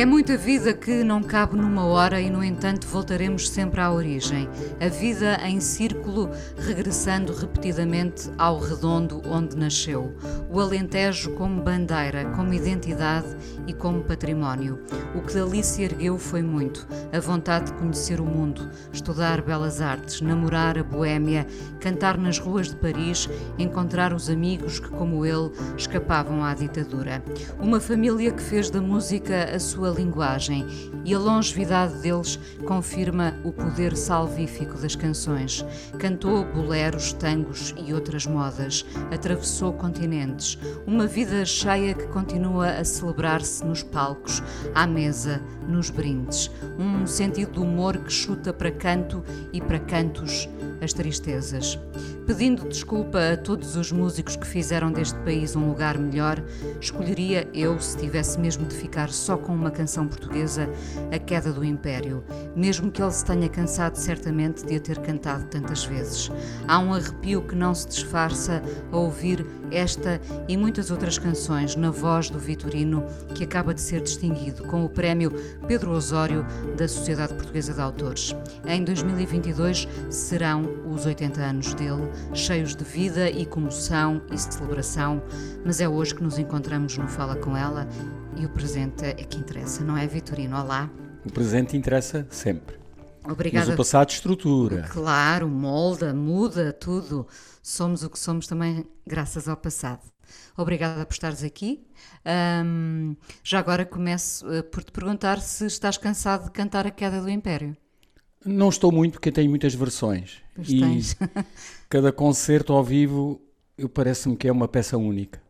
É muita vida que não cabe numa hora e, no entanto, voltaremos sempre à origem. A vida em círculo, regressando repetidamente ao redondo onde nasceu. O Alentejo como bandeira, como identidade e como património. O que dali se ergueu foi muito. A vontade de conhecer o mundo, estudar belas artes, namorar a boêmia, cantar nas ruas de Paris, encontrar os amigos que, como ele, escapavam à ditadura. Uma família que fez da música a sua linguagem e a longevidade deles confirma o poder salvífico das canções. Cantou boleros, tangos e outras modas, atravessou continentes, uma vida cheia que continua a celebrar-se nos palcos, à mesa, nos brindes, um sentido de humor que chuta para canto e para cantos as tristezas. Pedindo desculpa a todos os músicos que fizeram deste país um lugar melhor, escolheria eu, se tivesse mesmo de ficar só com uma canção portuguesa, A Queda do Império, mesmo que ele se tenha cansado certamente de a ter cantado tantas vezes. Há um arrepio que não se disfarça a ouvir esta e muitas outras canções na voz do Vitorino, que acaba de ser distinguido com o prémio Pedro Osório da Sociedade Portuguesa de Autores. Em 2022 serão os 80 anos dele, cheios de vida e comoção e celebração, mas é hoje que nos encontramos no Fala Com Ela e o presente é que interessa, não é, Vitorino? Olá. O presente interessa sempre. Obrigada. Mas o passado estrutura. Claro, molda, muda tudo. Somos o que somos também graças ao passado. Obrigada por estares aqui. Um, já agora começo uh, por te perguntar se estás cansado de cantar a queda do Império. Não estou muito porque tenho muitas versões. Pois e tens. cada concerto ao vivo eu parece-me que é uma peça única.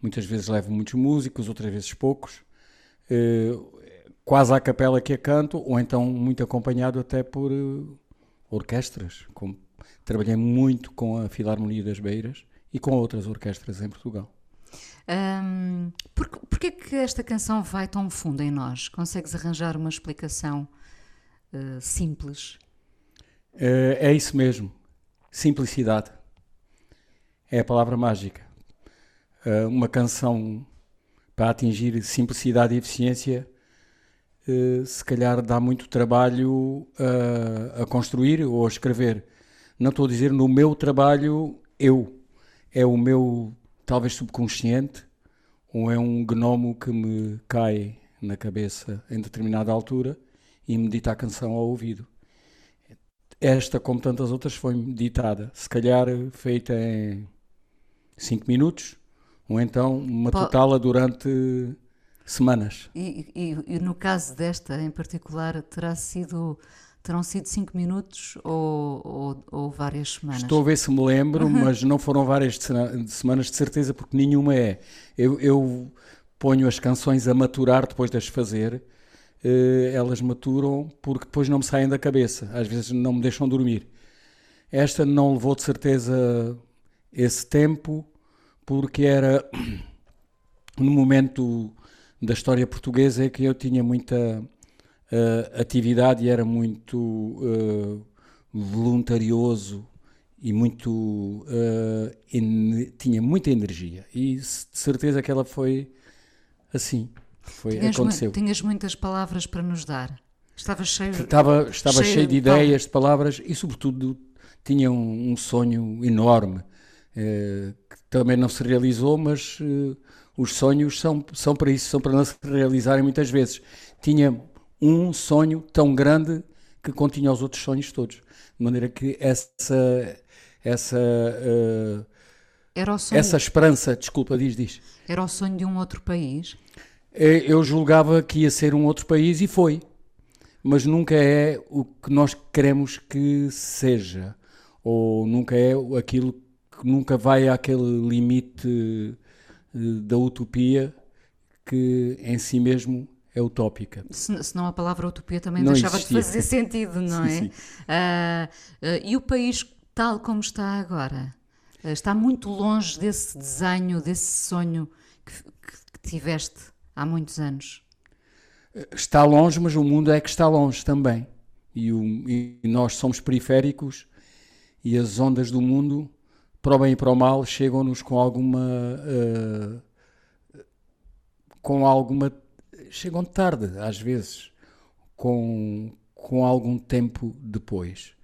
Muitas vezes levo muitos músicos, outras vezes poucos. Uh, quase à capela que a canto, ou então muito acompanhado até por uh, orquestras. Com, trabalhei muito com a Filarmonia das Beiras e com outras orquestras em Portugal. Um, por, porquê que esta canção vai tão fundo em nós? Consegues arranjar uma explicação uh, simples? Uh, é isso mesmo. Simplicidade. É a palavra mágica. Uh, uma canção para atingir simplicidade e eficiência se calhar dá muito trabalho uh, a construir ou a escrever. Não estou a dizer no meu trabalho, eu. É o meu, talvez subconsciente, ou é um gnomo que me cai na cabeça em determinada altura e medita a canção ao ouvido. Esta, como tantas outras, foi meditada. Se calhar feita em 5 minutos, ou então uma Po- totala durante semanas. E, e- e no caso desta em particular, terá sido, terão sido cinco minutos ou, ou- ou várias semanas? Estou a ver se me lembro, mas não foram várias de semanas de certeza, porque nenhuma é. Eu, eu ponho as canções a maturar depois de as fazer, eh, elas maturam porque depois não me saem da cabeça, às vezes não me deixam dormir. Esta não levou de certeza esse tempo, porque era no momento da história portuguesa em que eu tinha muita eh, atividade e era muito eh, voluntarioso e muito ene- tinha muita energia. E de certeza que ela foi assim foi tinhas, mu- aconteceu. tinhas muitas palavras para nos dar. Estava cheio estava estava cheio cheio, de ideias de palavras e sobretudo tinha um, um sonho enorme eh, que também não se realizou mas eh, os sonhos são são para isso são para não se realizarem muitas vezes. Tinha um sonho tão grande que continha os outros sonhos todos. De maneira que essa essa eh, Era o sonho, essa esperança desculpa diz diz. Era o sonho de um outro país. Eh, eu julgava que ia ser um outro país e foi. Mas nunca é o que nós queremos que seja. Ou nunca é aquilo que nunca vai àquele limite da utopia que em si mesmo é utópica. Se, senão a palavra utopia também Não deixava existia. de fazer sentido, não Sim, é? sim. Ah, ah, e o país tal como está agora? Ah, está muito longe desse desenho, desse sonho que, que- que tiveste há muitos anos. Está longe, mas o mundo é que está longe também. E, o- e nós somos periféricos e as ondas do mundo, para o bem e para o mal, chegam-nos com alguma. eh, com alguma. chegam tarde, às vezes, com, com algum tempo depois.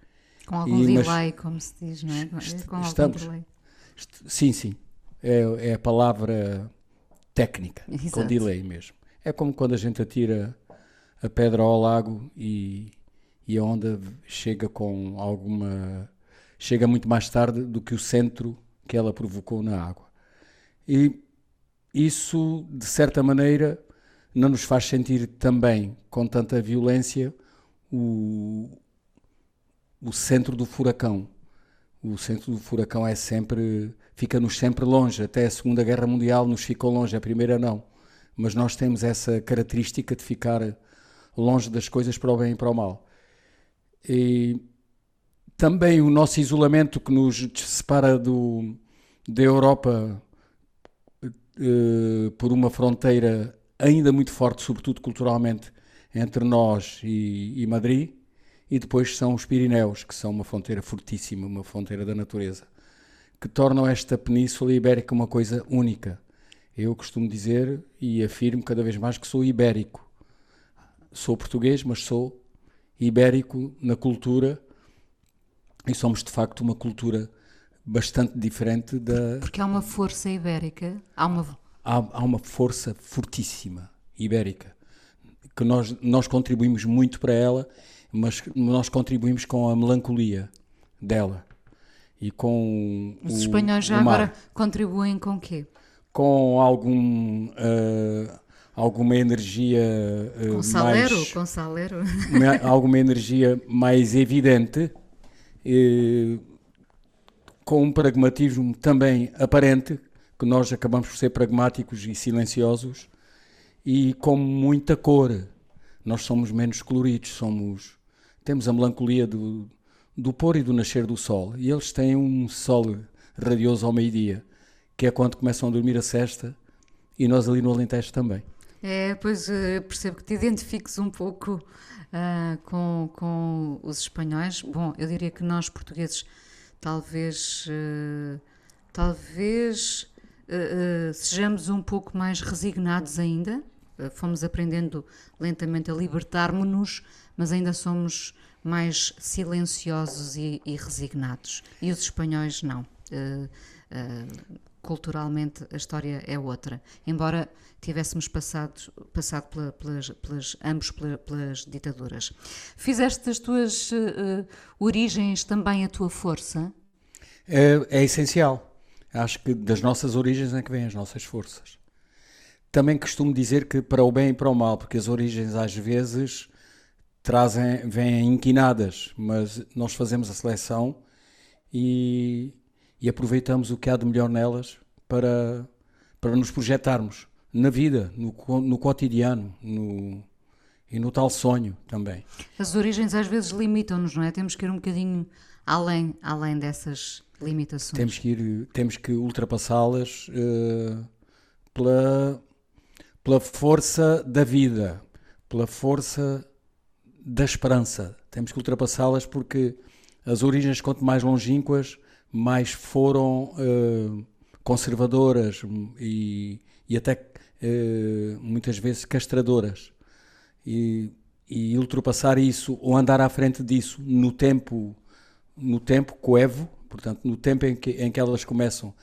Com algum E- delay, como se diz, não é? Com algum estamos- delay. Sim, sim. É, é a palavra técnica, com Exato. delay mesmo. É como quando a gente atira a pedra ao lago e, e a onda chega com alguma. Chega muito mais tarde do que o centro que ela provocou na água. E isso, de certa maneira, não nos faz sentir também com tanta violência o, o centro do furacão. O centro do furacão é sempre, fica-nos sempre longe. Até a Segunda Guerra Mundial nos ficou longe, a primeira não. Mas nós temos essa característica de ficar longe das coisas para o bem e para o mal. E também o nosso isolamento que nos separa do, da Europa eh, por uma fronteira ainda muito forte, sobretudo culturalmente, entre nós e, e Madrid, e depois são os Pirineus, que são uma fronteira fortíssima, uma fronteira da natureza, que tornam esta Península Ibérica uma coisa única. Eu costumo dizer e afirmo cada vez mais que sou ibérico. Sou português, mas sou ibérico na cultura e somos de facto uma cultura bastante diferente da, Porque há uma força ibérica, há uma. há, há uma força fortíssima ibérica que nós, nós contribuímos muito para ela, mas nós contribuímos com a melancolia dela e com Os o- espanhóis já agora contribuem com quê? com algum eh, alguma energia eh, Com salero? mais Com salero? uma- alguma energia mais evidente, com um pragmatismo também aparente, que nós acabamos por ser pragmáticos e silenciosos, e com muita cor. Nós somos menos coloridos, somos temos a melancolia do, do pôr e do nascer do sol, e eles têm um sol radioso ao meio-dia, que é quando começam a dormir a cesta, e nós ali no Alentejo também. É, pois eh, percebo que te identifiques um pouco ah, com, com os espanhóis. Bom, eu diria que nós portugueses talvez eh, talvez eh, sejamos um pouco mais resignados ainda. Fomos aprendendo lentamente a libertar-nos-nos, mas ainda somos mais silenciosos e, e resignados. E os espanhóis não. Eh, eh, culturalmente a história é outra. Embora tivéssemos passado, passado pela- pelas, pelas- ambos pela- pelas ditaduras. Fizeste das tuas eh, origens também a tua força? É, é essencial. Acho que das nossas origens é que vêm as nossas forças. Também costumo dizer que para o bem e para o mal, porque as origens às vezes trazem, vêm inquinadas, mas nós fazemos a seleção e, e aproveitamos o que há de melhor nelas para, para nos projetarmos na vida, no, no cotidiano no, e no tal sonho também. As origens às vezes limitam-nos, não é? Temos que ir um bocadinho além, além dessas limitações. Temos que ir, temos que ultrapassá-las eh, pela, pela força da vida, pela força da esperança. Temos que ultrapassá-las porque as origens, quanto mais longínquas, mais foram eh, conservadoras e, e até eh, muitas vezes castradoras. E, e ultrapassar isso ou andar à frente disso no tempo no tempo coevo, portanto, no tempo em que, em que elas começam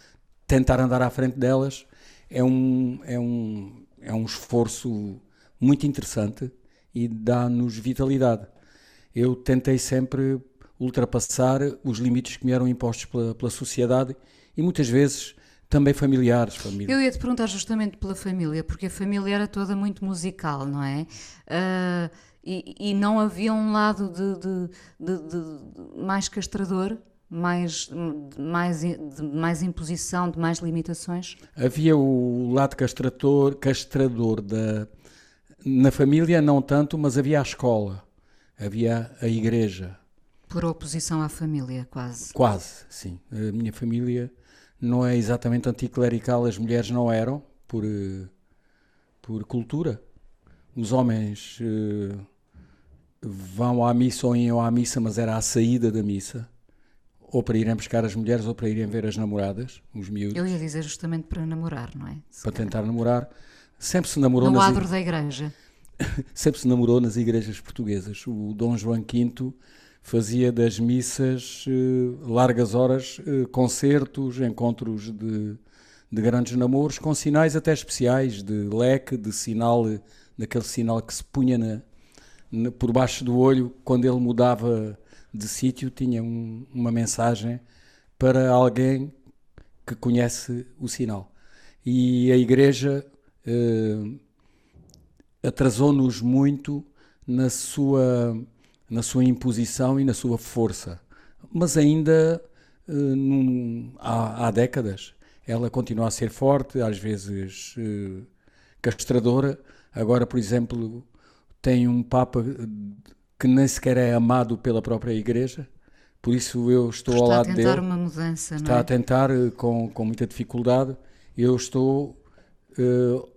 tentar andar à frente delas, é um, é um, é um esforço muito interessante e dá-nos vitalidade. Eu tentei sempre ultrapassar os limites que me eram impostos pela, pela sociedade e muitas vezes também familiares. Família. Eu ia te perguntar justamente pela família, porque a família era toda muito musical, não é? Ah, e, e não havia um lado de, de- de- de- mais castrador, mais, mais, de mais imposição, de mais limitações? Havia o lado castrador, castrador da, Na família não tanto, mas havia a escola, havia a igreja. Por oposição à família, quase. Quase, sim. A minha família não é exatamente anticlerical, as mulheres não eram, por, eh, por cultura. Os homens uh, vão à missa ou iam à missa, mas era à saída da missa ou para irem buscar as mulheres ou para irem ver as namoradas, os miúdos. Eu ia dizer justamente para namorar, não é? Se para tentar namorar. Sempre se namorou no nas adro da igreja. Sempre se namorou nas igrejas portuguesas. O Dom João V fazia das missas uh, largas horas, uh, concertos, encontros de, de grandes namoros, com sinais até especiais, de leque, de sinal, daquele sinal que se punha na, na, por baixo do olho quando ele mudava de sítio tinha um, uma mensagem para alguém que conhece o sinal. E a Igreja eh, atrasou-nos muito na sua, na sua imposição e na sua força. Mas ainda eh, num, há, há, décadas ela continua a ser forte, às vezes eh, castradora. Agora, por exemplo, tem um Papa que nem sequer é amado pela própria Igreja. Por isso eu estou Está ao lado dele. Está a tentar uma mudança, Está não é? a tentar eh, com, com muita dificuldade. Eu estou, uh,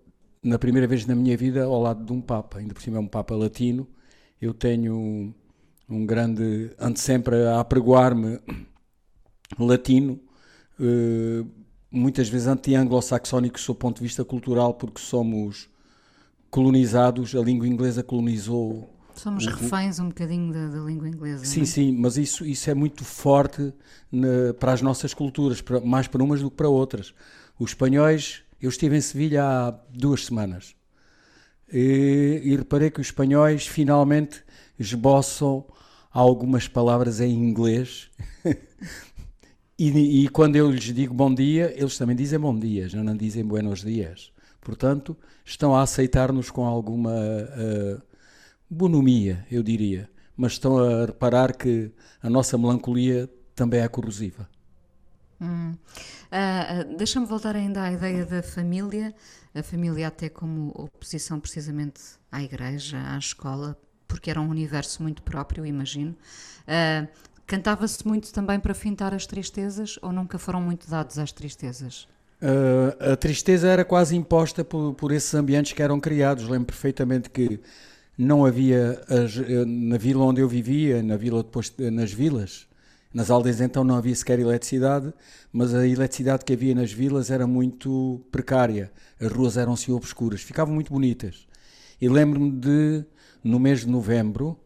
na primeira vez na minha vida, ao lado de um Papa. Ainda por cima é um Papa latino. Eu tenho um grande... Ando sempre a apregoar-me latino. Uh, muitas vezes anti-anglo-saxónico do ponto de vista cultural, porque somos colonizados. A língua inglesa colonizou Somos reféns um bocadinho da, da língua inglesa. Sim, é? sim, mas isso, isso é muito forte na, para as nossas culturas, para, mais para umas do que para outras. Os espanhóis, eu estive em Sevilha há duas semanas e, e reparei que os espanhóis finalmente esboçam algumas palavras em inglês. e, e, quando eu lhes digo bom dia, eles também dizem bom dia, já não dizem buenos dias. Portanto, estão a aceitar-nos com alguma. Uh, bonomia, eu diria, mas estão a reparar que a nossa melancolia também é corrosiva. Hum. Uh, Deixa-me voltar ainda à ideia da família, a família até como oposição precisamente à igreja, à escola, porque era um universo muito próprio, imagino. Uh, Cantava-se muito também para fintar as tristezas ou nunca foram muito dados às tristezas? Uh, a tristeza era quase imposta por, por esses ambientes que eram criados. Lembro perfeitamente que não havia as, eh, na vila onde eu vivia, na vila depois nas vilas, nas aldeias então não havia sequer eletricidade, mas a eletricidade que havia nas vilas era muito precária. As ruas eram assim obscuras, ficavam muito bonitas. E lembro-me de no mês de novembro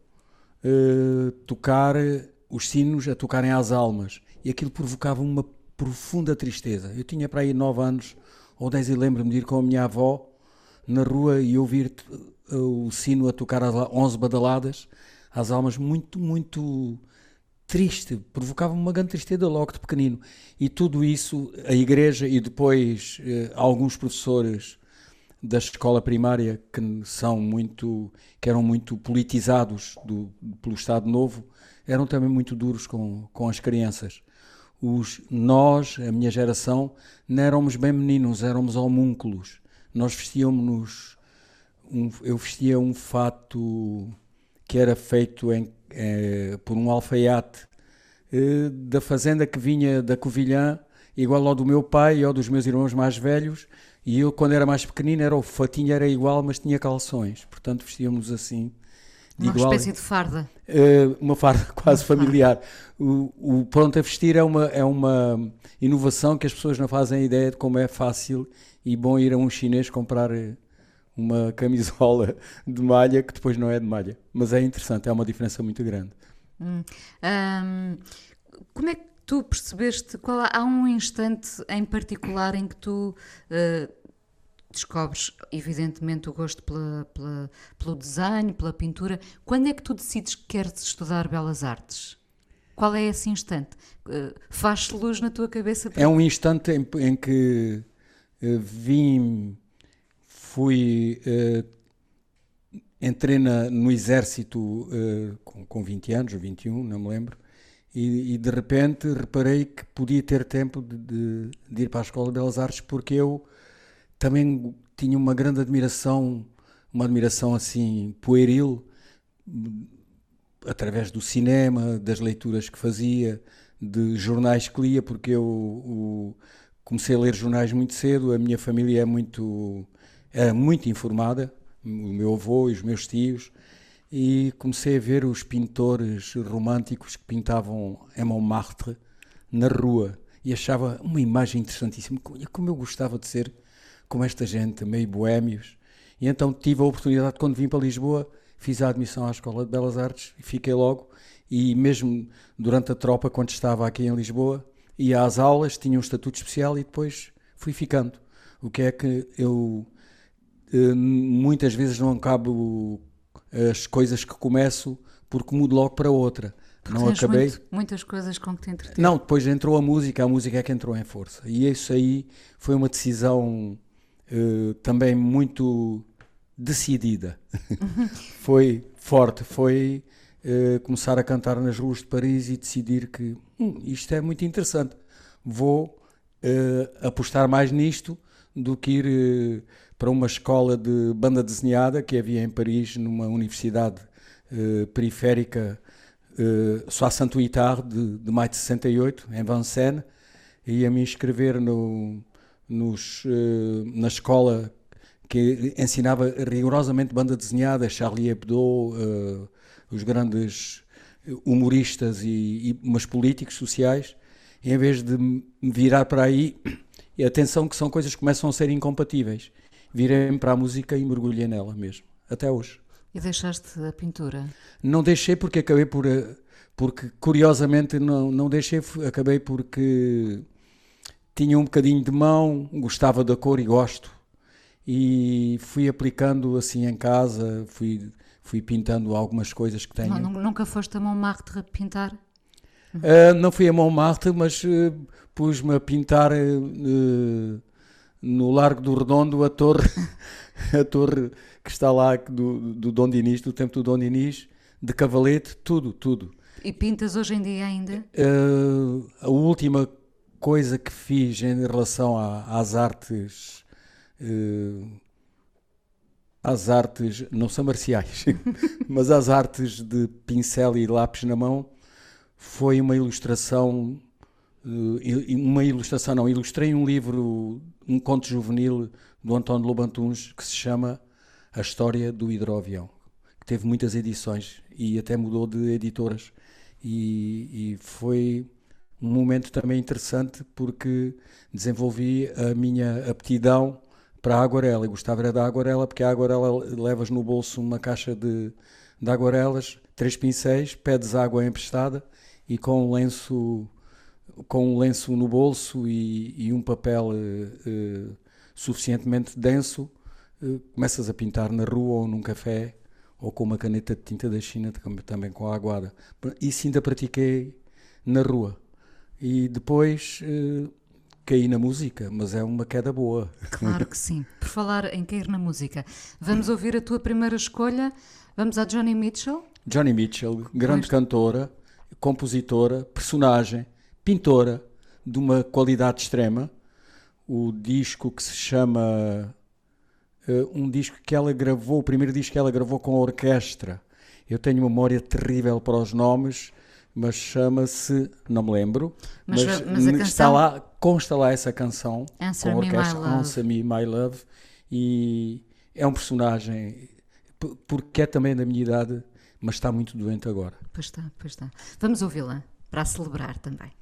uh, tocar os sinos a tocarem às almas e aquilo provocava uma profunda tristeza. Eu tinha para aí nove anos ou dez e lembro-me de ir com a minha avó na rua e ouvir o sino a tocar às 11 badaladas, às almas, muito, muito triste, provocava-me uma grande tristeza logo de pequenino. E tudo isso, a igreja e depois eh, alguns professores da escola primária que são muito, que eram muito politizados do, pelo Estado Novo, eram também muito duros com, com as crianças. Os, nós, a minha geração, não éramos bem meninos, éramos homúnculos. Nós vestíamos-nos um, eu vestia um fato que era feito em, eh, por um alfaiate eh, da fazenda que vinha da Covilhã, igual ao do meu pai e ao dos meus irmãos mais velhos. E eu, quando era mais pequenino, era o fatinho era igual, mas tinha calções. Portanto, vestíamos assim. Uma igual, espécie de farda. Uh, uma farda quase uma familiar. O, o, pronto a vestir é uma, é uma inovação que as pessoas não fazem ideia de como é fácil e bom ir a um chinês comprar uma camisola de malha que depois não é de malha. Mas é interessante, é uma diferença muito grande. Hum. Um, como é que tu percebeste? Qual, há um instante em particular em que tu uh, descobres, evidentemente, o gosto pela, pela, pelo desenho, pela pintura. Quando é que tu decides que queres estudar belas artes? Qual é esse instante? Uh, Faz-se luz na tua cabeça? É um instante em, em que uh, vim fui uh, entrei na, no exército uh, com, com 20 anos, ou 21, não me lembro, e, e de repente reparei que podia ter tempo de, de, de, ir para a Escola de Belas Artes porque eu também tinha uma grande admiração uma admiração assim pueril, através do cinema, das leituras que fazia, de jornais que lia, porque eu o, comecei a ler jornais muito cedo, a minha família é muito, é muito informada, o meu avô e os meus tios, e comecei a ver os pintores românticos que pintavam em Montmartre na rua e achava uma imagem interessantíssima. Como eu gostava de ser como esta gente, meio boémios. E então tive a oportunidade, quando vim para Lisboa, fiz a admissão à Escola de Belas Artes e fiquei logo. E mesmo durante a tropa, quando estava aqui em Lisboa, ia às aulas, tinha um estatuto especial e depois fui ficando. O que é que eu eh, muitas vezes não acabo as coisas que começo porque mudo logo para outra. Porque não acabei. Muito, muitas coisas com que te entreter. Não, depois entrou a música, a música é que entrou em força. E isso aí foi uma decisão uh, também muito decidida. foi forte, foi uh, começar a cantar nas ruas de Paris e decidir que hum, isto é muito interessante. Vou uh, apostar mais nisto do que ir para uma escola de banda desenhada que havia em Paris, numa universidade periférica uh, só a Itar de, de maio de 68, em Vincennes, ia me inscrever no, nos, na escola que ensinava rigorosamente banda desenhada, Charlie Hebdo, os grandes humoristas e, e políticos sociais, e em vez de me virar para aí, e atenção que são coisas que começam a ser incompatíveis, virei para a música e mergulhei nela mesmo, até hoje. E deixaste a pintura? Não deixei porque acabei por. Eh, porque curiosamente não, não deixei, acabei porque tinha um bocadinho de mão, gostava da cor e gosto. E fui aplicando assim em casa, fui, fui pintando algumas coisas que tenho. Não, nunca foste a Montmartre a pintar? Uh, não fui a Montmartre, mas uh, pus-me a pintar uh, no Largo do Redondo a torre, a torre que está lá do, do Dom Dinis, do tempo do Dom Dinis, de cavalete, tudo, tudo. E pintas hoje em dia ainda? A última coisa que fiz em relação a, às artes. Às artes, não são marciais, mas às artes de pincel e lápis na mão, foi uma ilustração, uh, uma ilustração não, ilustrei um livro, um conto juvenil do António Lobantuns que se chama a história do hidroavião, que teve muitas edições e até mudou de editoras. E, e foi um momento também interessante porque desenvolvi a minha aptidão para a aguarela. Eu gostava era da aguarela porque a aguarela levas no bolso uma caixa de, de aguarelas, três pincéis, pedes água emprestada e com um lenço com um lenço no bolso e, e um papel uh, uh, suficientemente denso eh, começas a pintar na rua ou num café ou com uma caneta de tinta da China, também com a aguada. Isso ainda pratiquei na rua. E depois uh, caí na música, mas é uma queda boa. Claro que sim. Por falar em cair na música, vamos ouvir a tua primeira escolha. Vamos a Johnny Mitchell? Johnny Mitchell, grande pois. cantora, compositora, personagem, pintora de uma qualidade extrema. O disco que se chama uh, um disco que ela gravou, o primeiro disco que ela gravou com a orquestra. Eu tenho memória terrível para os nomes, mas chama-se, não me lembro, mas, mas, mas está canção... lá, consta lá essa canção Answer com a orquestra Me, Answer Me My Love e é um personagem porque é também da minha idade, mas está muito doente agora. Pois está, pois está. Vamos ouvi-la para celebrar também.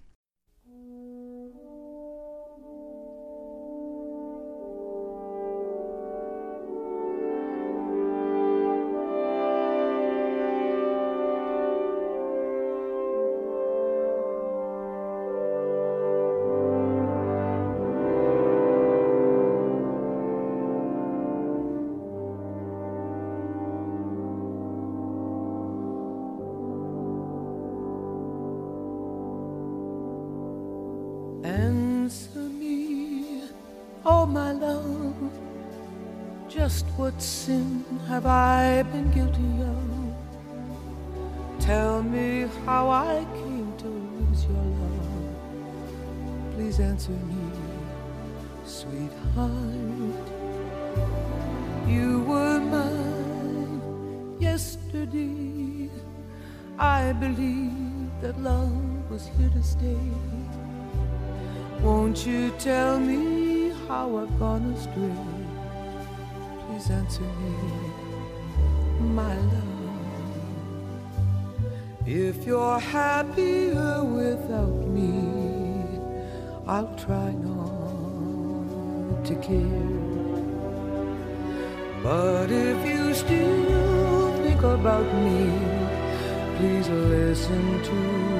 What sin have I been guilty of? Tell me how I came to lose your love. Please answer me, sweetheart. You were mine yesterday. I believed that love was here to stay. Won't you tell me how I've gone astray? Please answer me, my love. If you're happier without me, I'll try not to care. But if you still think about me, please listen to my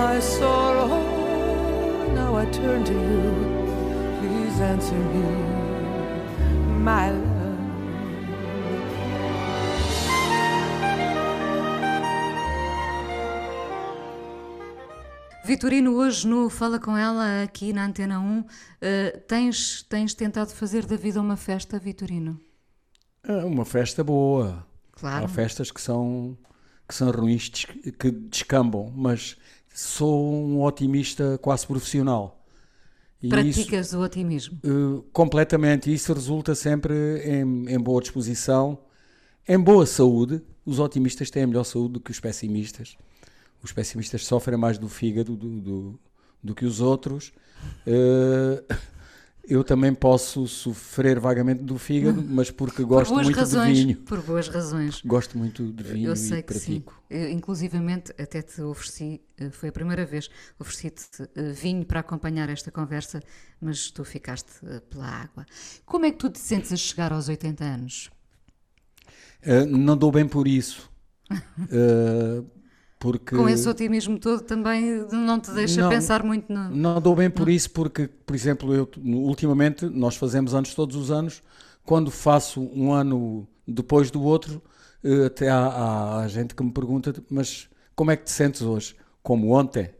my sorrow, now I turn to you. Please answer me, my love. Vitorino, hoje no Fala Com Ela, aqui na Antena 1, eh, tens, tens tentado fazer da vida uma festa, Vitorino? É uma festa boa. Claro. Há festas que são, que são ruins, que descambam, mas sou um otimista quase profissional. E isso, Praticas o otimismo? eh, completamente. Isso resulta sempre em, em boa disposição, em boa saúde. Os otimistas têm melhor saúde do que os pessimistas. Os pessimistas sofrem mais do fígado do, do, do que os outros. Eh, eu também posso sofrer vagamente do fígado, mas porque gosto por muito razões. de vinho. Por boas razões. Gosto muito de vinho Eu sei e que pratico. sim. Eu, inclusivamente, até te ofereci, eh, foi a primeira vez, ofereci-te eh, vinho para acompanhar esta conversa, mas tu ficaste eh, pela água. Como é que tu te sentes a chegar aos 80 anos? Eh, não dou bem por isso. Eh, porque Com esse otimismo todo também não te deixa Não. pensar muito no. Não dou bem por isso porque, por exemplo, eu ultimamente nós fazemos anos todos os anos. Quando faço um ano depois do outro, eh, até há, há gente que me pergunta, mas como é que te sentes hoje? Como ontem?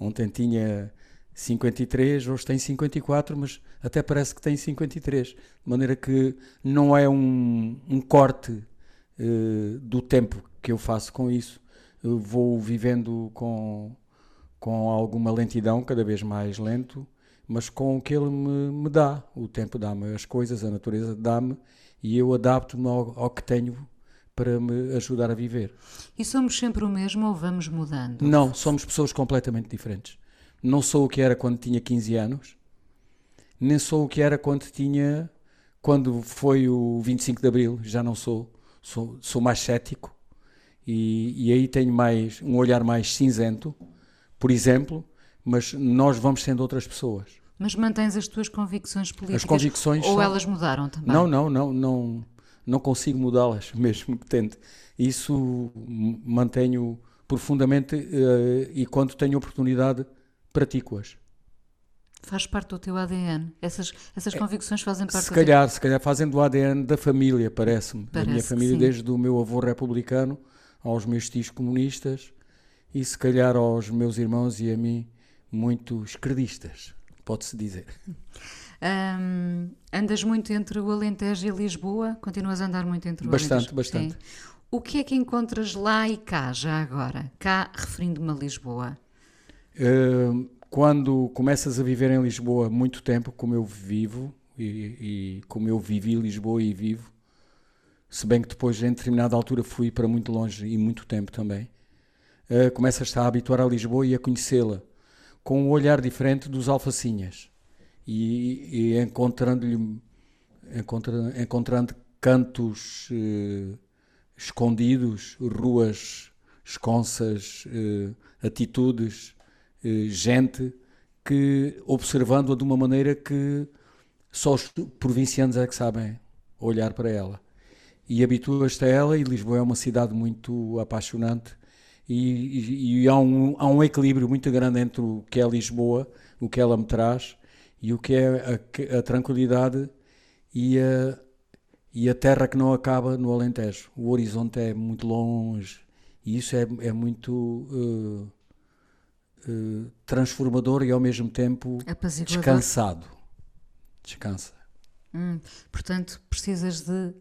Ontem tinha 53, hoje tem 54, mas até parece que tem 53. De maneira que não é um, um corte eh, do tempo que eu faço com isso. Vou vivendo com, com alguma lentidão, cada vez mais lento, mas com o que ele me, me dá. O tempo dá-me as coisas, a natureza dá-me e eu adapto-me ao, ao que tenho para me ajudar a viver. E somos sempre o mesmo ou vamos mudando? Não, somos pessoas completamente diferentes. Não sou o que era quando tinha 15 anos, nem sou o que era quando tinha. quando foi o 25 de Abril, já não sou. Sou, sou mais cético e, e aí tenho mais um olhar mais cinzento, por exemplo, mas nós vamos sendo outras pessoas. Mas mantens as tuas convicções políticas? As convicções Ou são- elas mudaram também? Não, não, não, não, não consigo mudá-las, mesmo que tente. Isso mantenho profundamente eh, e quando tenho oportunidade pratico-as. Faz parte do teu ADN. Essas, essas convicções fazem parte Se do teu... calhar, se calhar fazem do ADN da família, parece-me. Da Parece minha que família, desde o meu avô republicano aos meus tios comunistas e se calhar aos meus irmãos e a mim, muito esquerdistas, pode-se dizer. Ahm, andas muito entre o Alentejo e Lisboa? Continuas a andar muito entre o Bastante, Alentejo? bastante. Sim. O que é que encontras lá e cá, já agora? Cá, referindo-me a Lisboa. Uh, quando começas a viver em Lisboa muito tempo, como eu vivo e, e como eu vivi Lisboa e vivo, se bem que depois, em determinada altura, fui para muito longe e muito tempo também, uh, começas-te a habituar a Lisboa e a conhecê-la com um olhar diferente dos alfacinhas e, e encontrando-lhe encontra- encontrando cantos eh, escondidos, ruas esconsas, eh, atitudes, eh, gente que observando-a de uma maneira que só os provincianos é que sabem olhar para ela. E habituas-te a ela, e Lisboa é uma cidade muito apaixonante, e, e- e há, um, há um equilíbrio muito grande entre o que é Lisboa, o que ela me traz, e o que é a, a tranquilidade e a, e a terra que não acaba no Alentejo. O horizonte é muito longe, e isso é, é muito eh, eh, transformador e ao mesmo tempo descansado. Descansa. Hum, portanto, precisas de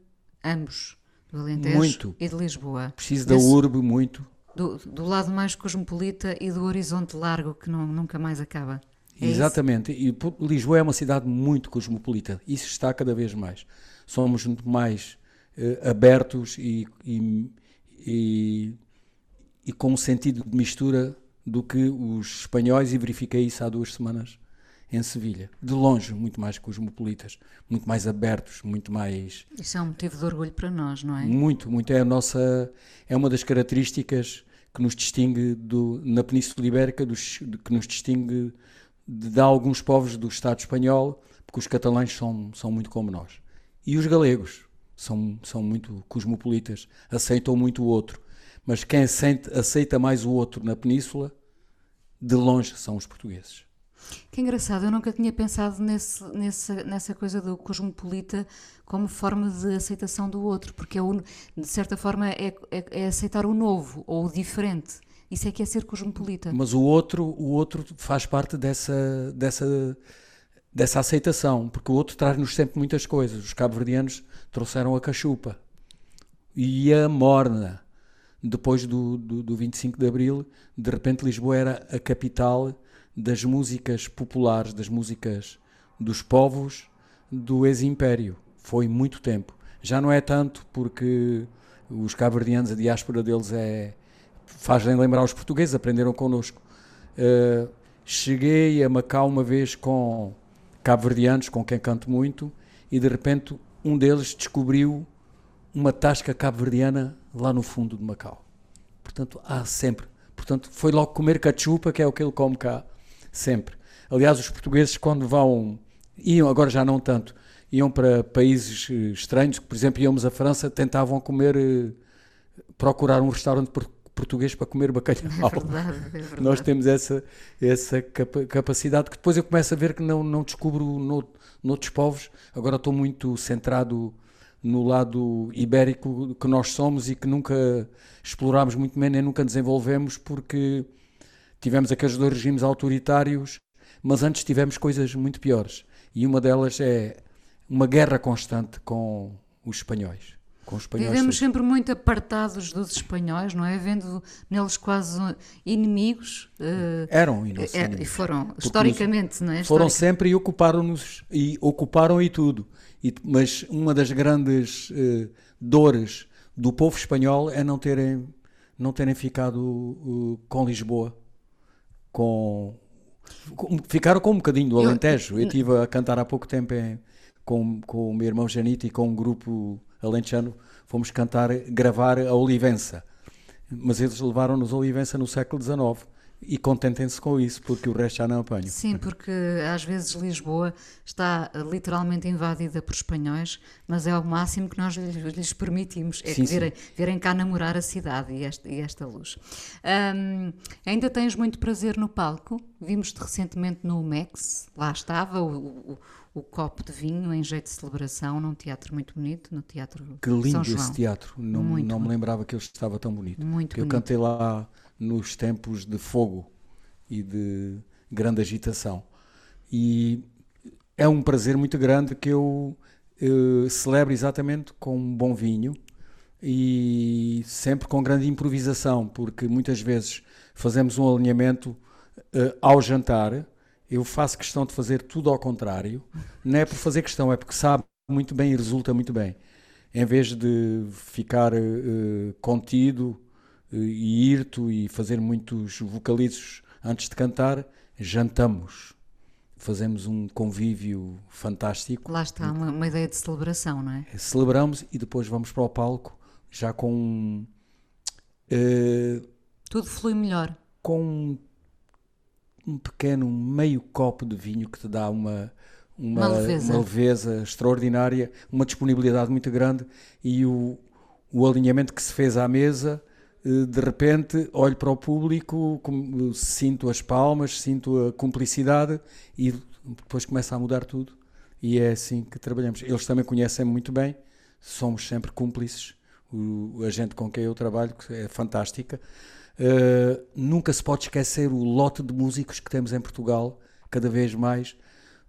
ambos. Do Alentejo Muito. e de Lisboa. Preciso da Nesse- urbe muito. Do, do lado mais cosmopolita e do horizonte largo que não, nunca mais acaba. É isso? Exatamente. E por- Lisboa é uma cidade muito cosmopolita. Isso está cada vez mais. Somos muito mais eh, abertos e, e, e, e com um sentido de mistura do que os espanhóis, e verifiquei isso há duas semanas em Sevilha. De longe, muito mais cosmopolitas, muito mais abertos, muito mais. Isso é um motivo de orgulho para nós, não é? Muito, muito. É a nossa. É uma das características que nos distingue do, na Península Ibérica, dos, que nos distingue de, de alguns povos do Estado espanhol, porque os catalães são, são muito como nós. E os galegos são, são muito cosmopolitas, aceitam muito o outro. Mas quem aceita, aceita mais o outro na Península, de longe, são os portugueses. Que engraçado, eu nunca tinha pensado nesse, nessa, nessa coisa do cosmopolita como forma de aceitação do outro, porque é o- de certa forma é, é- é aceitar o novo ou o diferente. Isso é que é ser cosmopolita. Mas o outro, o outro faz parte dessa, dessa, dessa aceitação, porque o outro traz-nos sempre muitas coisas. Os cabo-verdianos trouxeram a cachupa e a morna. Depois do, do, do 25 de Abril, de repente Lisboa era a capital das músicas populares, das músicas dos povos do ex-império. Foi muito tempo. Já não é tanto porque os cabo-verdianos, a diáspora deles é, fazem lembrar os portugueses, aprenderam connosco. Uh, cheguei a Macau uma vez com cabo-verdianos, com quem canto muito, e de repente um deles descobriu uma tasca cabo-verdiana lá no fundo de Macau. Portanto, há sempre. Portanto, foi logo comer cachupa, que é o que ele come cá, sempre. Aliás, os portugueses, quando vão, iam, agora já não tanto, iam para países eh, estranhos, por exemplo, íamos à França, tentavam comer, eh, procurar um restaurante por- português para comer bacalhau. É verdade, é verdade. Nós temos essa, essa capa- capacidade que depois eu começo a ver que não, não descubro no, noutros povos. Agora estou muito centrado no lado ibérico que nós somos e que nunca explorámos muito bem nem nunca desenvolvemos porque tivemos aqueles dois regimes autoritários, mas antes tivemos coisas muito piores. E uma delas é uma guerra constante com os espanhóis. Com os espanhóis Vivemos sempre muito apartados dos espanhóis, não é? Vendo neles quase inimigos. eh, Eram e não são é- inimigos. foram, Porque historicamente, não é? Foram sempre e ocuparam-nos e ocuparam e tudo. E- mas uma das grandes eh, dores do povo espanhol é não terem não terem ficado eh, com Lisboa, com, com- ficaram com um bocadinho do Eu- Alentejo. Eu estive a cantar há pouco tempo em- com, com o meu irmão Janito e com um grupo alentejano. Fomos cantar, gravar a Olivença. Mas eles levaram-nos a Olivença no século XIX. E contentem-se com isso, porque o resto já não apanho. Sim, porque às vezes Lisboa está eh, literalmente invadida por espanhóis, mas é o máximo que nós lhes, permitimos, é Sim, que virem, virem cá namorar a cidade e esta, e esta luz. Ahm, ainda tens muito prazer no palco? Vimos-te recentemente no Mex, lá estava o, o- o copo de vinho em jeito de celebração, num teatro muito bonito, no Teatro Que São lindo João. esse teatro. Não, Muito não me lembrava que ele estava tão bonito. Muito eu bonito. cantei lá nos tempos de fogo e de grande agitação. E é um prazer muito grande que eu eh, celebro exatamente com um bom vinho e sempre com grande improvisação, porque muitas vezes fazemos um alinhamento eh, ao jantar. Eu faço questão de fazer tudo ao contrário. Não é por fazer questão, é porque sabe muito bem e resulta muito bem. Em vez de ficar eh, contido e irto e fazer muitos vocalizos antes de cantar, jantamos. Fazemos um convívio fantástico. Lá está, uma, uma ideia de celebração, não é? Celebramos e depois vamos para o palco já com eh, Tudo flui melhor. com um, um pequeno meio copo de vinho que te dá uma, uma, Uma leveza. uma leveza extraordinária, uma disponibilidade muito grande e o, o alinhamento que se fez à mesa, eh, de repente olho para o público, com- sinto as palmas, sinto a cumplicidade e depois começa a mudar tudo. E é assim que trabalhamos. Eles também conhecem muito bem, somos sempre cúmplices. O, a gente com quem eu trabalho que é fantástica. Uh, nunca se pode esquecer o lote de músicos que temos em Portugal, cada vez mais,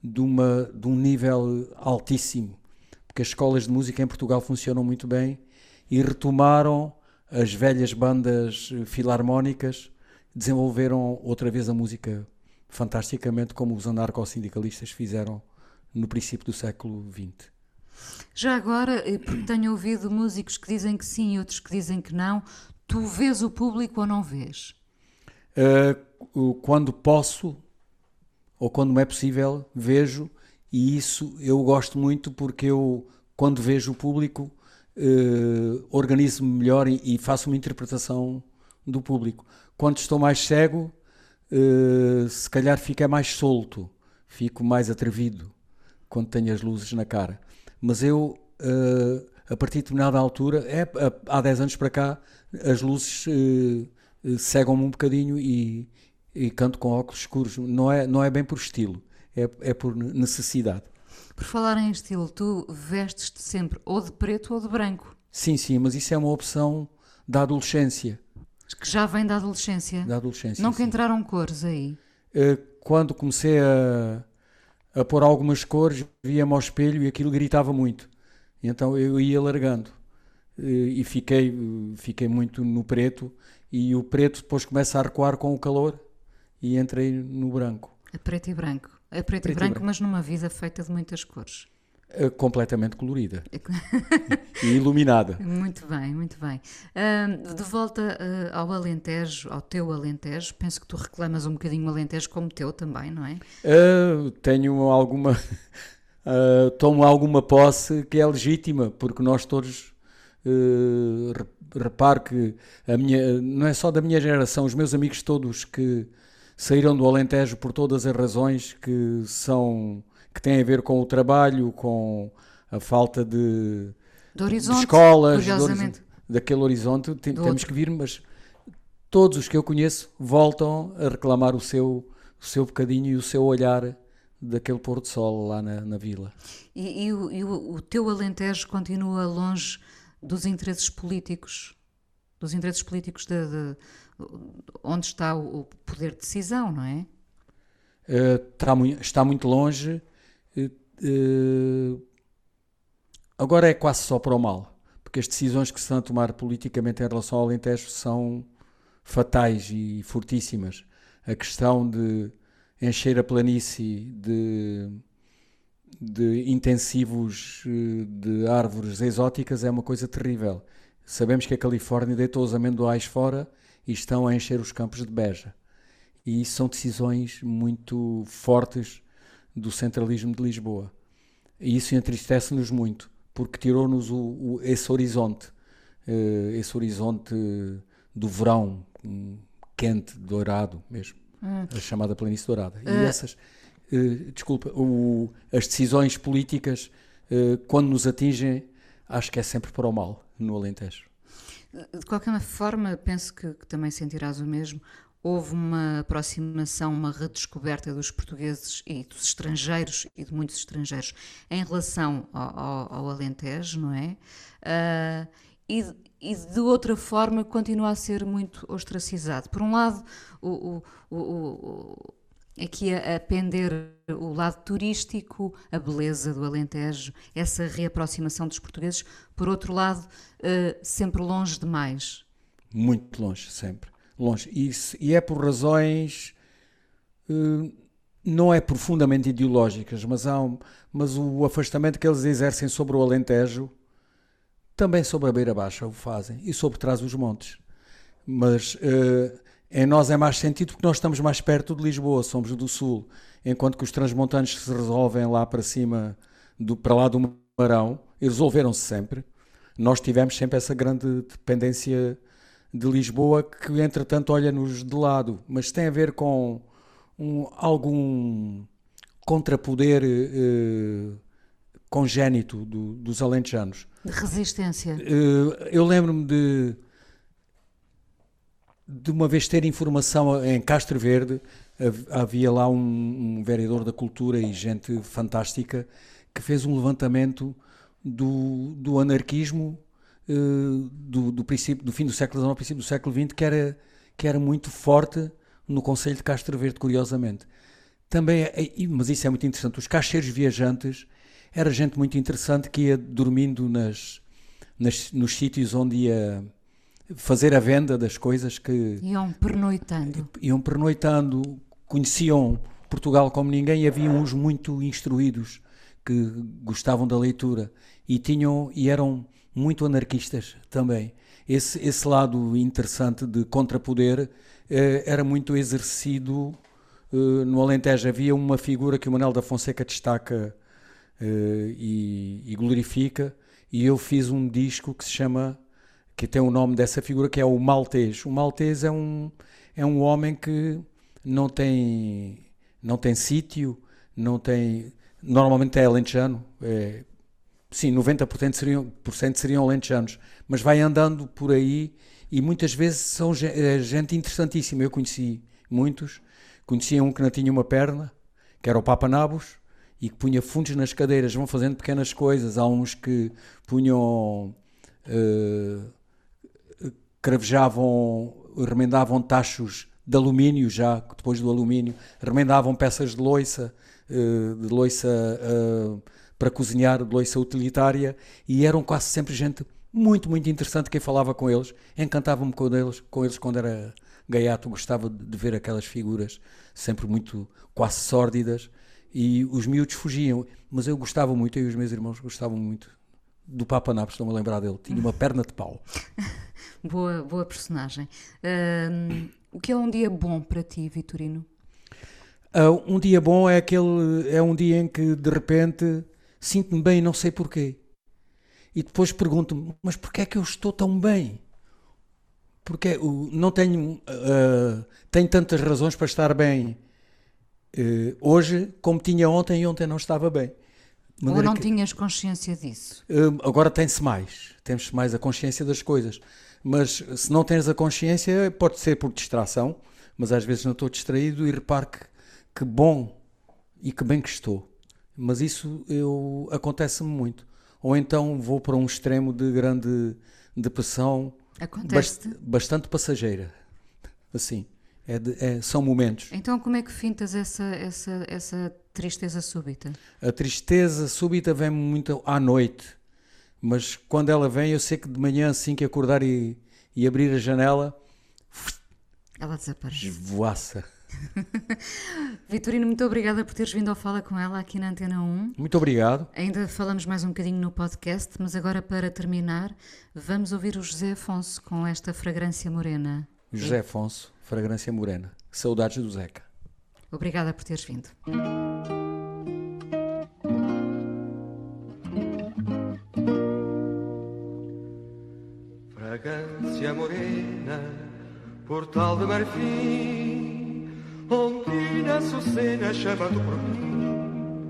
de, uma, de um nível altíssimo. Porque as escolas de música em Portugal funcionam muito bem e retomaram as velhas bandas filarmónicas, desenvolveram outra vez a música fantasticamente, como os anarcossindicalistas fizeram no princípio do século XX. Já agora, eh, porque tenho ouvido músicos que dizem que sim e outros que dizem que não, tu vês o público ou não vês? Uh, quando posso, ou quando me é possível, vejo, e isso eu gosto muito porque eu, quando vejo o público, uh, organizo-me melhor e, e, faço uma interpretação do público. Quando estou mais cego, uh, se calhar fico mais solto, fico mais atrevido quando tenho as luzes na cara. Mas eu, uh, a partir de determinada altura, é, há 10 anos para cá, as luzes cegam-me um bocadinho e, e canto com óculos escuros. Não é, não é bem por estilo, é, é por necessidade. Por falar em estilo, tu vestes-te sempre ou de preto ou de branco. Sim, sim, mas isso é uma opção da adolescência. Que já vem da adolescência. Da adolescência. Não que entraram cores aí. Eh, quando comecei a, a pôr algumas cores, via-me ao espelho e aquilo gritava muito. Então eu ia largando. Eh, e fiquei, fiquei muito no preto. E o preto depois começa a recuar com o calor e entrei no branco. A preto e branco. A preto, preto e, branco, e, branco, mas numa vida feita de muitas cores. Uh, completamente colorida e iluminada. Muito bem, muito bem. Uh, de volta uh, ao Alentejo, ao teu Alentejo, penso que tu reclamas um bocadinho o Alentejo como teu também, não é? tenho alguma. tomo alguma posse que é legítima, porque nós todos. reparo que a minha, não é só da minha geração, os meus amigos todos que saíram do Alentejo por todas as razões que são que têm a ver com o trabalho, com a falta de, de, escolas, horizonte, daquele horizonte. Tem, temos outro. que vir, mas todos os que eu conheço voltam a reclamar o seu, o seu bocadinho e o seu olhar daquele pôr do sol lá na, na vila. E, e, o, e o, o teu Alentejo continua longe dos interesses políticos, dos interesses políticos de, de onde está o, poder de decisão, não é? Está, muito, está, muito longe. Uh, uh, agora é quase só para o mal, porque as decisões que se estão a tomar politicamente em relação ao Alentejo são fatais e fortíssimas. A questão de encher a planície de, de intensivos de árvores exóticas é uma coisa terrível. Sabemos que a Califórnia deitou os amendoais fora e estão a encher os campos de Beja. E isso são decisões muito fortes do centralismo de Lisboa. E isso entristece-nos muito, porque tirou-nos esse horizonte, uh, esse horizonte do verão, um, quente, dourado mesmo, hum. a chamada planície dourada. Uh. E eh. essas, uh, desculpa, o, as decisões políticas, quando nos atingem, acho que é sempre para o mal no Alentejo. De qualquer forma, penso que, que, também sentirás o mesmo. Houve uma aproximação, uma redescoberta dos portugueses e dos estrangeiros e de muitos estrangeiros em relação ao, ao, ao Alentejo, não é? Uh, e, e, de outra forma continua a ser muito ostracizado. Por um lado, o, o, o aqui a, a pender o lado turístico, a beleza do Alentejo, essa reaproximação dos portugueses, por outro lado, uh, sempre longe demais. Muito longe, sempre. Longe. E, e é por razões. Uh, não é profundamente ideológicas, mas, há um, mas o afastamento que eles exercem sobre o Alentejo, também sobre a Beira Baixa o fazem, e sobre trás dos montes. Mas uh, em nós é mais sentido porque nós estamos mais perto de Lisboa, somos do Sul, enquanto que os transmontanos se resolvem lá para cima, do, para lá do Marão, e resolveram-se sempre. Nós tivemos sempre essa grande dependência de Lisboa que, entretanto, olha-nos de lado, mas tem a ver com um, algum contrapoder eh, congénito do, dos alentejanos. De resistência. Eh, eu lembro-me de de uma vez ter informação em Castro Verde, havia lá um, um, vereador da cultura e gente fantástica que fez um levantamento do, do anarquismo uh, do, do, princípio, do fim do século XIX, princípio do século XX, que era, que era muito forte no Conselho de Castro Verde, curiosamente. Também, é, mas isso é muito interessante, os cacheiros viajantes era gente muito interessante que ia dormindo nas, nas, nos sítios onde ia fazer a venda das coisas que Iam pernoitando. iam pernoitando, conheciam Portugal como ninguém e havia uns muito instruídos que gostavam da leitura e tinham e eram muito anarquistas também. Esse, esse lado interessante de contrapoder eh, era muito exercido eh, no Alentejo. Havia uma figura que o Manuel da Fonseca destaca eh, e, e glorifica e eu fiz um disco que se chama que tem o nome dessa figura que é o Maltês. O Maltês é um é um homem que não tem não tem sítio, não tem normalmente é alentejano, é, sim, 90% seriam, por cento seriam alentejanos, mas vai andando por aí e muitas vezes são é gente interessantíssima. Eu conheci muitos, conhecia um que não tinha uma perna, que era o Papa Nabos, e que punha fundos nas cadeiras, vão fazendo pequenas coisas. Há uns que punham. eh, cravejavam, remendavam tachos de alumínio já, depois do alumínio, remendavam peças de loiça, eh, de loiça eh, para cozinhar, de loiça utilitária, e eram quase sempre gente muito, muito interessante quem falava com eles, encantava-me com eles, com eles quando era gaiato, gostava de ver aquelas figuras sempre muito, quase sórdidas, e os miúdos fugiam, mas eu gostava muito, eu e os meus irmãos gostavam muito do Papa Napos, estou-me a lembrar dele, tinha uma perna de pau. Boa, boa personagem. Ahm, o que é um dia bom para ti, Vitorino? Ah, um dia bom é aquele é um dia em que de repente sinto-me bem, não sei porquê. E depois pergunto-me, mas porquê é que eu estou tão bem? Porque não tenho, ah, tenho tantas razões para estar bem eh, hoje como tinha ontem e ontem não estava bem. Ou não que- tinhas consciência disso? Hum, agora tem-se mais, temos mais a consciência das coisas. Mas se não tens a consciência, pode ser por distração, mas às vezes não estou distraído e reparo que, que bom e que bem que estou. Mas isso eu acontece-me muito. Ou então vou para um extremo de grande depressão, Acontece-te? bast- bastante passageira. Assim, é de- é- são momentos. Então, como é que fintas essa, essa, essa tristeza súbita? A tristeza súbita vem muito à noite, mas quando ela vem, eu sei que de manhã, assim que acordar e, e abrir a janela, Ela desaparece. esvoaça. Vitorino, muito obrigada por teres vindo ao Fala com ela aqui na Antena 1. Muito obrigado. Ainda falamos mais um bocadinho no podcast, mas agora para terminar, vamos ouvir o José Afonso com esta fragrância morena. José Afonso, Fragrância Morena. Saudades do Zeca. Obrigada por teres vindo. Fragrância morena, portal de marfim, ondina sucena chamando por mim.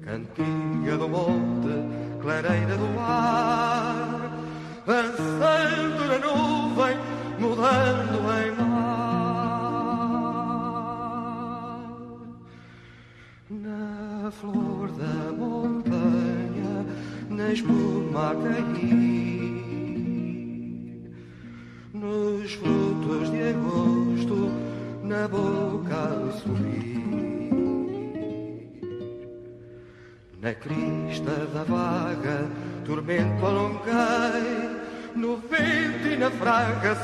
Cantiga do monte, clareira do ar, dançando na nuvem,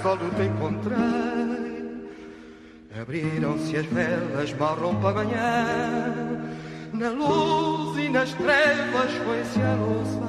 só te encontrei. Abriram-se as velas, mal rompe a manhã, na luz e nas trevas foi-se a roçar.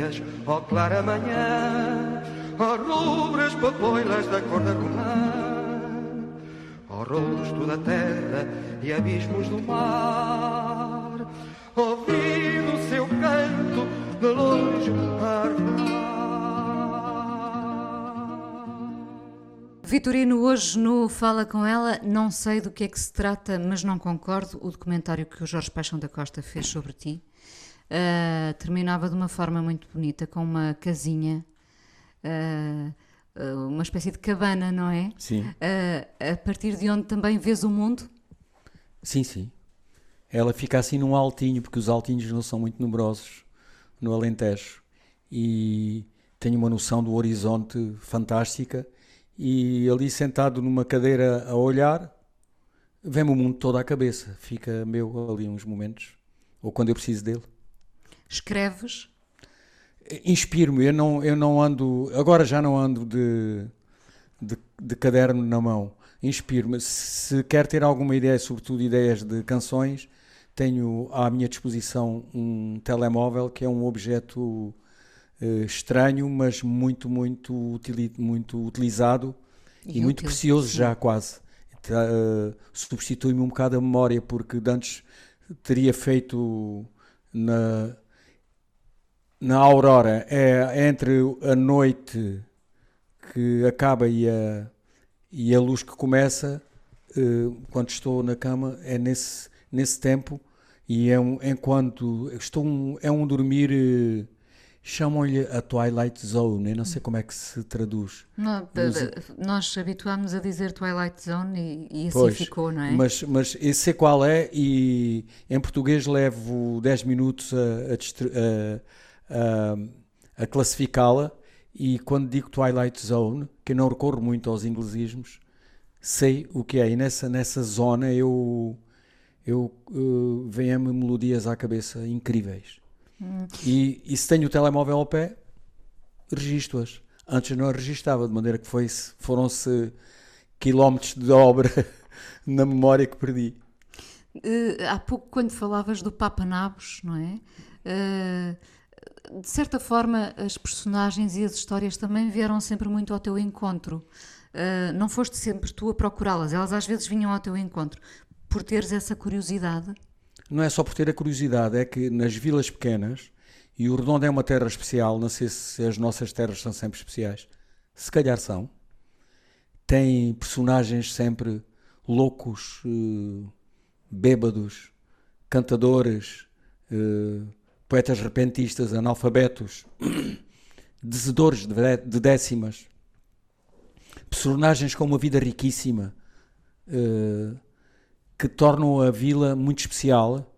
Areias, ó clara manhã, ó rubras papoilas da cor da romã, ó rosto da terra e abismos do mar, ouvindo o seu canto de longe Vitorino, hoje no Fala com ela, não sei do que é que se trata, mas não concordo. O documentário que o Jorge Paixão da Costa fez sobre ti ah, terminava de uma forma muito bonita, com uma casinha, ah, uma espécie de cabana, não é? Sim. Ah, a partir de onde também vês o mundo? Sim, sim. Ela fica assim num altinho, porque os altinhos não são muito numerosos no Alentejo. E tenho uma noção do horizonte fantástica. E ali sentado numa cadeira a olhar, vem-me o mundo todo à cabeça. Fica meu ali uns momentos, ou quando eu preciso dele. Escreves? Inspiro-me, eu não, eu não ando, agora já não ando de, de, de caderno na mão. Inspiro-me. Se quer ter alguma ideia, sobretudo ideias de canções, tenho à minha disposição um telemóvel que é um objeto uh, estranho, mas muito, muito, utili muito utilizado e, e muito precioso sim. já quase. Uh, Substitui-me um bocado a memória, porque antes teria feito na, na aurora, é entre a noite que acaba e a, e a luz que começa, uh, quando estou na cama, é nesse, nesse tempo e é um, enquanto estou um, é um dormir uh, chamam-lhe a Twilight Zone, eu não sei como é que se traduz. Não, nós habituámos a dizer Twilight Zone e, e assim pois, ficou, não é? Mas, mas eu sei qual é e em português levo 10 minutos a, a, a, a classificá-la e quando digo Twilight Zone, que eu não recorro muito aos inglesismos, sei o que é e nessa, nessa zona eu eu uh, vêm-me melodias à cabeça incríveis. Hum. E, e, se tenho o telemóvel ao pé, registro-as. Antes não registava, de maneira que foi, foram-se quilómetros de obra na memória que perdi. Uh, há pouco, quando falavas do Papa Nabos, não é? Uh, de certa forma, as personagens e as histórias também vieram sempre muito ao teu encontro. Uh, não foste sempre tu a procurá-las, elas às vezes vinham ao teu encontro por teres essa curiosidade? Não é só por ter a curiosidade, é que nas vilas pequenas, e o Redondo é uma terra especial, não sei se as nossas terras são sempre especiais, se calhar são, tem personagens sempre loucos, uh, bêbados, cantadores, uh, poetas repentistas, analfabetos, dizedores de décimas, personagens com uma vida riquíssima. Uh, que tornam a vila muito especial,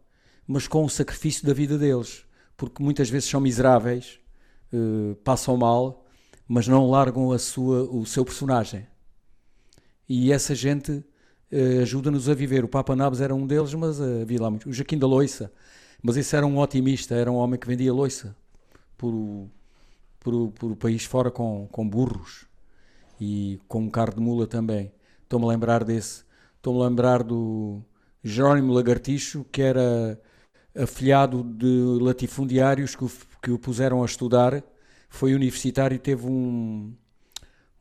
mas com o sacrifício da vida deles, porque muitas vezes são miseráveis, uh, passam mal, mas não largam a sua, o seu personagem. E essa gente uh, ajuda-nos a viver. O Papa Nabos era um deles, mas havia lá muito. O Joaquim da Loiça, mas esse era um otimista, era um homem que vendia loiça por, por, por o país fora com, com burros e com um carro de mula também. Estou-me a lembrar desse Estou-me a lembrar do Jerónimo Lagartixo, que era afilhado de latifundiários que o, que o puseram a estudar. Foi universitário e teve um,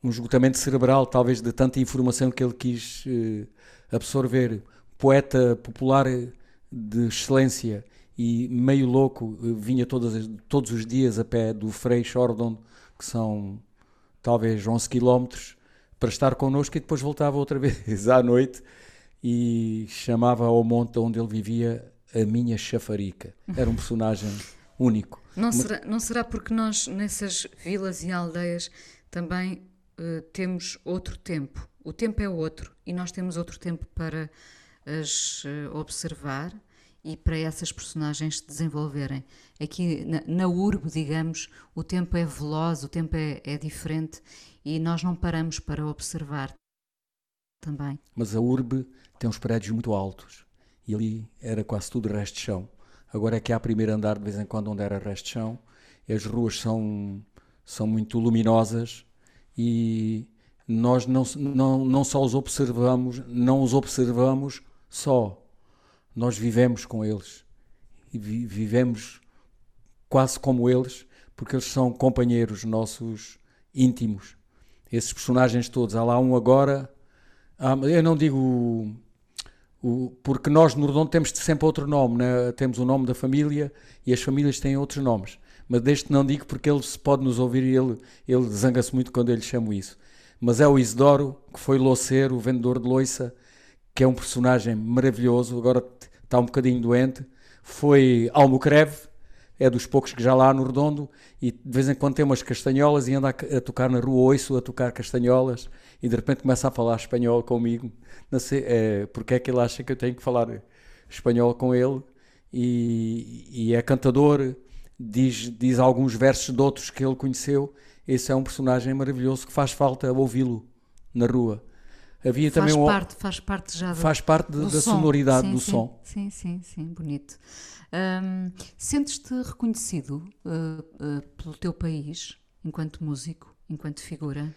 um esgotamento cerebral, talvez de tanta informação que ele quis eh, absorver. Poeta popular de excelência e meio louco, eh, vinha todas, todos os dias a pé do Frei Chordon, que são talvez 11 quilómetros, para estar connosco e depois voltava outra vez à noite e chamava ao monte onde ele vivia a minha chafarica. Era um personagem único. Não será, não será porque nós, nessas vilas e aldeias, também uh, temos outro tempo. O tempo é outro e nós temos outro tempo para as uh, observar e para essas personagens se desenvolverem. Aqui na, na urbe, digamos, o tempo é veloz, o tempo é, é diferente e nós não paramos para observar também. Mas a urbe tem uns prédios muito altos e ali era quase tudo resto de chão. Agora é que há primeiro andar de vez em quando onde era resto de chão, as ruas são, são muito luminosas e nós não, não, não só os observamos, não os observamos só, nós vivemos com eles e vi, vivemos quase como eles, porque eles são companheiros nossos íntimos esses personagens todos. Há lá um agora. eu não digo. O, porque nós no Redondo temos sempre outro nome, né? temos o nome da família e as famílias têm outros nomes. Mas deste não digo porque ele se pode nos ouvir e ele, ele zanga-se muito quando eu lhe chamo isso. Mas é o Isidoro, que foi louceiro, vendedor de loiça, que é um personagem maravilhoso, agora está um bocadinho doente. Foi Almocreve, é dos poucos que já lá no Redondo e de vez em quando tem umas castanholas e anda a, a tocar na rua Oiço, a tocar castanholas e de repente começa a falar espanhol comigo. Não sei é, porque é que ele acha que eu tenho que falar espanhol com ele e, e é cantador, diz, diz alguns versos de outros que ele conheceu. Esse é um personagem maravilhoso que faz falta ouvi-lo na rua. Havia faz também um, parte, faz parte já do, faz parte de, do da som. sonoridade sim, do sim, som. Sim, sim, sim, bonito. Hum, Sentes-te reconhecido uh, uh, pelo teu país enquanto músico, enquanto figura?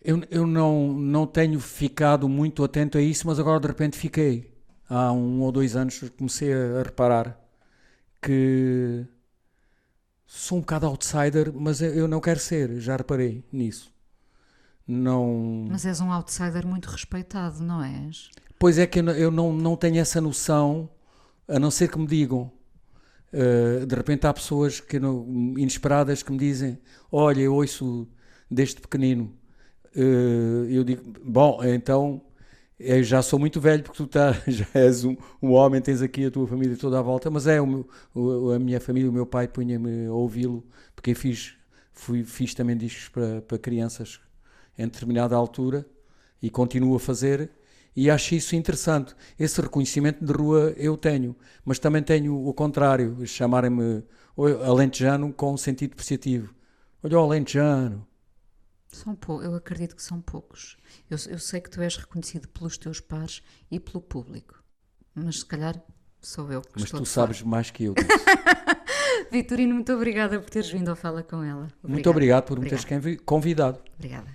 Eu, eu não, não tenho ficado muito atento a isso, mas agora de repente fiquei. Há um ou dois anos comecei a, reparar que sou um bocado outsider, mas eu não quero ser, já reparei nisso. Não. Mas és um outsider muito respeitado, não és? Pois é que eu, não- eu não, não tenho essa noção, a não ser que me digam. Uh, de repente há pessoas que não- inesperadas que me dizem: Olha, eu ouço desde pequenino. Uh, eu digo: Bom, então eu já sou muito velho porque tu tá, já és um, um homem, tens aqui a tua família toda à volta. Mas é, o meu- o- a minha família, o meu pai punha-me a ouvi-lo, porque eu fiz, fui, fiz também discos para, para crianças em determinada altura e continuo a fazer e acho isso interessante. Esse reconhecimento de rua eu tenho, mas também tenho o contrário, chamarem-me alentejano com sentido depreciativo. Olha o alentejano. São pou... Eu acredito que são poucos. Eu, eu sei que tu és reconhecido pelos teus pares e pelo público. Mas se calhar sou eu que Mas tu sabes mais que eu. Vitorino, muito obrigada por teres vindo ao Fala com ela. Muito obrigado por me Obrigada. teres convi- convidado. Obrigada.